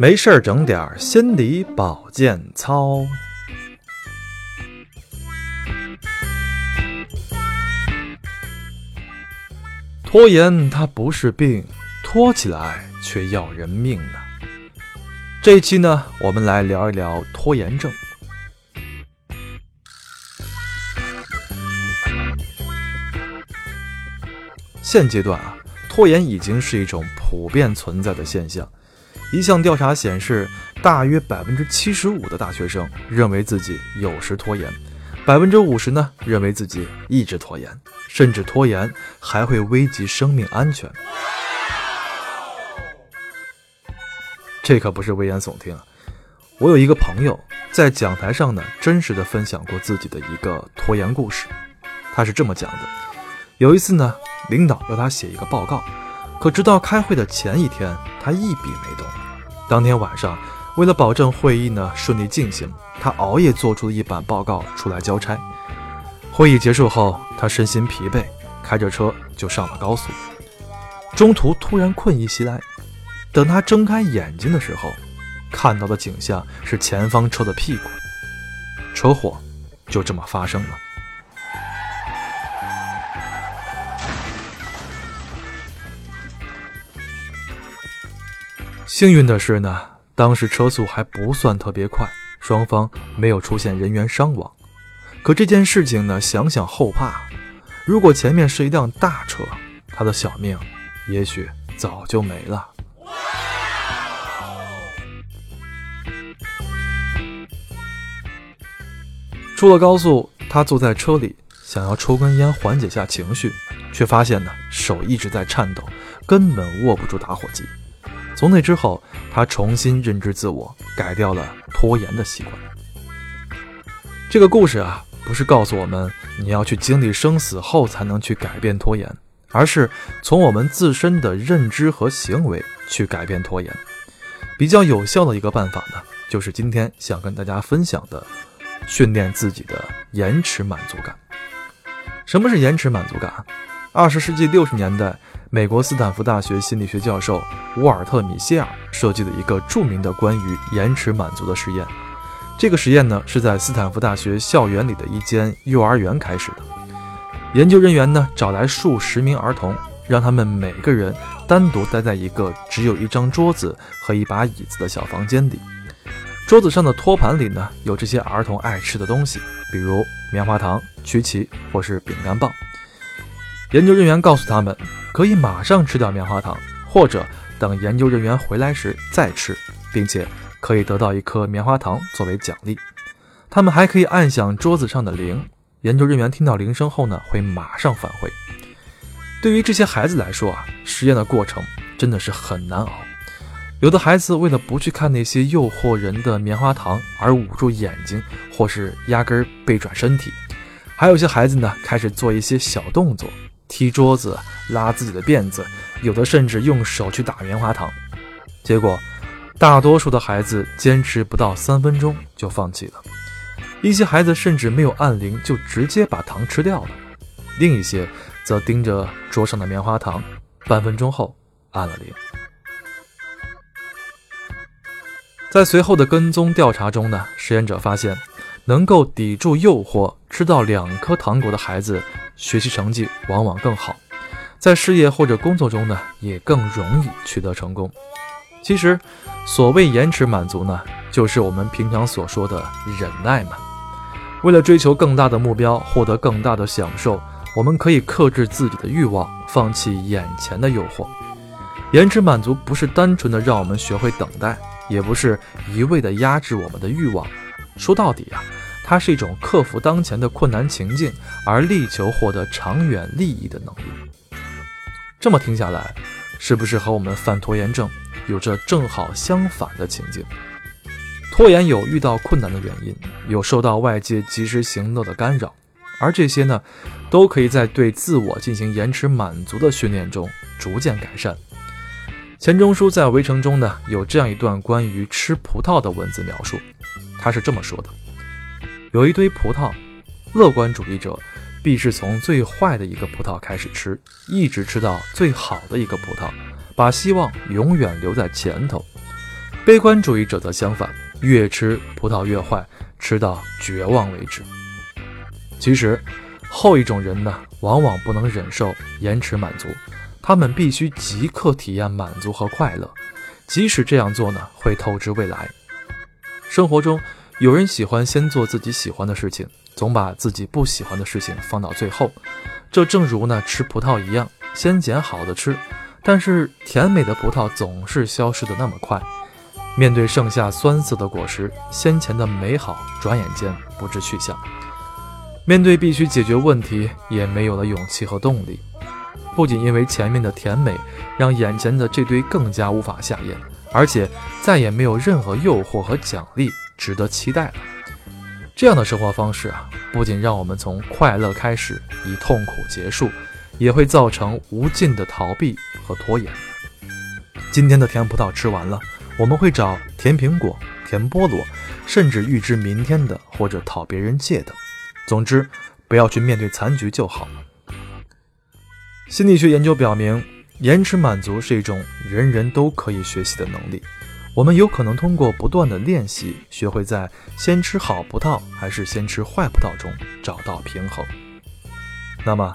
没事儿整点心理保健操。拖延它不是病，拖起来却要人命呢。这一期呢，我们来聊一聊拖延症。现阶段啊，拖延已经是一种普遍存在的现象。一项调查显示，大约百分之七十五的大学生认为自己有时拖延，百分之五十呢认为自己一直拖延，甚至拖延还会危及生命安全。这可不是危言耸听啊！我有一个朋友在讲台上呢，真实的分享过自己的一个拖延故事。他是这么讲的：有一次呢，领导要他写一个报告，可直到开会的前一天，他一笔没动。当天晚上，为了保证会议呢顺利进行，他熬夜做出了一版报告出来交差。会议结束后，他身心疲惫，开着车就上了高速。中途突然困意袭来，等他睁开眼睛的时候，看到的景象是前方车的屁股。车祸就这么发生了。幸运的是呢，当时车速还不算特别快，双方没有出现人员伤亡。可这件事情呢，想想后怕。如果前面是一辆大车，他的小命也许早就没了。出了高速，他坐在车里，想要抽根烟缓解下情绪，却发现呢，手一直在颤抖，根本握不住打火机。从那之后，他重新认知自我，改掉了拖延的习惯。这个故事啊，不是告诉我们你要去经历生死后才能去改变拖延，而是从我们自身的认知和行为去改变拖延。比较有效的一个办法呢，就是今天想跟大家分享的，训练自己的延迟满足感。什么是延迟满足感？二十世纪六十年代。美国斯坦福大学心理学教授沃尔特·米歇尔设计了一个著名的关于延迟满足的实验。这个实验呢，是在斯坦福大学校园里的一间幼儿园开始的。研究人员呢，找来数十名儿童，让他们每个人单独待在一个只有一张桌子和一把椅子的小房间里。桌子上的托盘里呢，有这些儿童爱吃的东西，比如棉花糖、曲奇或是饼干棒。研究人员告诉他们。可以马上吃掉棉花糖，或者等研究人员回来时再吃，并且可以得到一颗棉花糖作为奖励。他们还可以按响桌子上的铃，研究人员听到铃声后呢，会马上返回。对于这些孩子来说啊，实验的过程真的是很难熬。有的孩子为了不去看那些诱惑人的棉花糖而捂住眼睛，或是压根儿背转身体；还有些孩子呢，开始做一些小动作。踢桌子、拉自己的辫子，有的甚至用手去打棉花糖。结果，大多数的孩子坚持不到三分钟就放弃了。一些孩子甚至没有按铃就直接把糖吃掉了，另一些则盯着桌上的棉花糖，半分钟后按了铃。在随后的跟踪调查中呢，实验者发现，能够抵住诱惑吃到两颗糖果的孩子。学习成绩往往更好，在事业或者工作中呢，也更容易取得成功。其实，所谓延迟满足呢，就是我们平常所说的忍耐嘛。为了追求更大的目标，获得更大的享受，我们可以克制自己的欲望，放弃眼前的诱惑。延迟满足不是单纯的让我们学会等待，也不是一味的压制我们的欲望。说到底啊。它是一种克服当前的困难情境，而力求获得长远利益的能力。这么听下来，是不是和我们犯拖延症有着正好相反的情境？拖延有遇到困难的原因，有受到外界及时行乐的干扰，而这些呢，都可以在对自我进行延迟满足的训练中逐渐改善。钱钟书在《围城》中呢，有这样一段关于吃葡萄的文字描述，他是这么说的。有一堆葡萄，乐观主义者必是从最坏的一个葡萄开始吃，一直吃到最好的一个葡萄，把希望永远留在前头。悲观主义者则相反，越吃葡萄越坏，吃到绝望为止。其实，后一种人呢，往往不能忍受延迟满足，他们必须即刻体验满足和快乐，即使这样做呢，会透支未来。生活中，有人喜欢先做自己喜欢的事情，总把自己不喜欢的事情放到最后。这正如呢吃葡萄一样，先捡好的吃，但是甜美的葡萄总是消失的那么快。面对剩下酸涩的果实，先前的美好转眼间不知去向。面对必须解决问题，也没有了勇气和动力。不仅因为前面的甜美让眼前的这堆更加无法下咽，而且再也没有任何诱惑和奖励值得期待了。这样的生活方式啊，不仅让我们从快乐开始，以痛苦结束，也会造成无尽的逃避和拖延。今天的甜葡萄吃完了，我们会找甜苹果、甜菠萝，甚至预知明天的或者讨别人借的。总之，不要去面对残局就好。心理学研究表明，延迟满足是一种人人都可以学习的能力。我们有可能通过不断的练习，学会在先吃好葡萄还是先吃坏葡萄中找到平衡。那么，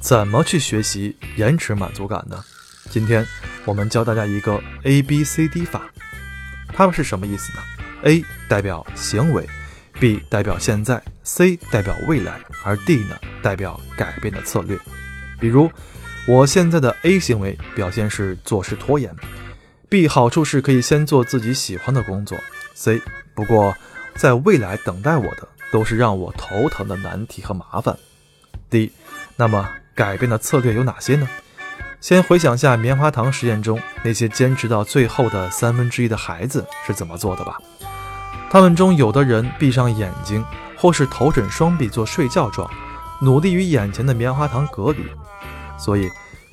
怎么去学习延迟满足感呢？今天我们教大家一个 A B C D 法，它们是什么意思呢？A 代表行为，B 代表现在，C 代表未来，而 D 呢代表改变的策略。比如，我现在的 A 行为表现是做事拖延。B 好处是可以先做自己喜欢的工作。C 不过在未来等待我的都是让我头疼的难题和麻烦。D 那么改变的策略有哪些呢？先回想下棉花糖实验中那些坚持到最后的三分之一的孩子是怎么做的吧。他们中有的人闭上眼睛，或是头枕双臂做睡觉状，努力与眼前的棉花糖隔离。所以。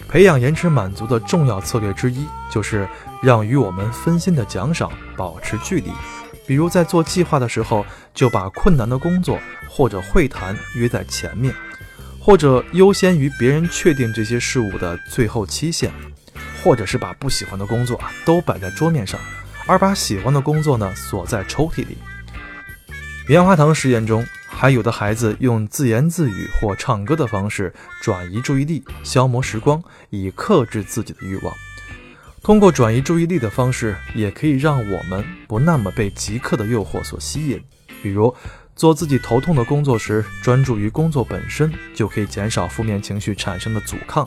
培养延迟满足的重要策略之一，就是让与我们分心的奖赏保持距离。比如在做计划的时候，就把困难的工作或者会谈约在前面，或者优先于别人确定这些事物的最后期限，或者是把不喜欢的工作啊都摆在桌面上，而把喜欢的工作呢锁在抽屉里。棉花糖实验中。还有的孩子用自言自语或唱歌的方式转移注意力，消磨时光，以克制自己的欲望。通过转移注意力的方式，也可以让我们不那么被即刻的诱惑所吸引。比如，做自己头痛的工作时，专注于工作本身，就可以减少负面情绪产生的阻抗；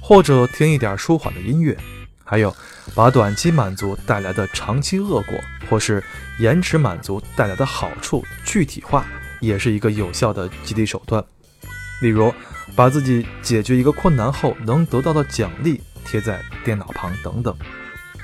或者听一点舒缓的音乐。还有，把短期满足带来的长期恶果，或是延迟满足带来的好处具体化。也是一个有效的激励手段，例如把自己解决一个困难后能得到的奖励贴在电脑旁等等。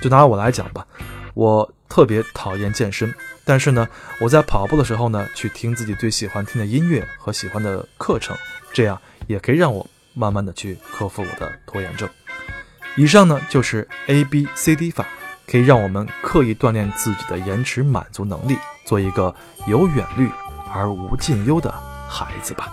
就拿我来讲吧，我特别讨厌健身，但是呢，我在跑步的时候呢，去听自己最喜欢听的音乐和喜欢的课程，这样也可以让我慢慢的去克服我的拖延症。以上呢就是 A B C D 法，可以让我们刻意锻炼自己的延迟满足能力，做一个有远虑。而无尽忧的孩子吧。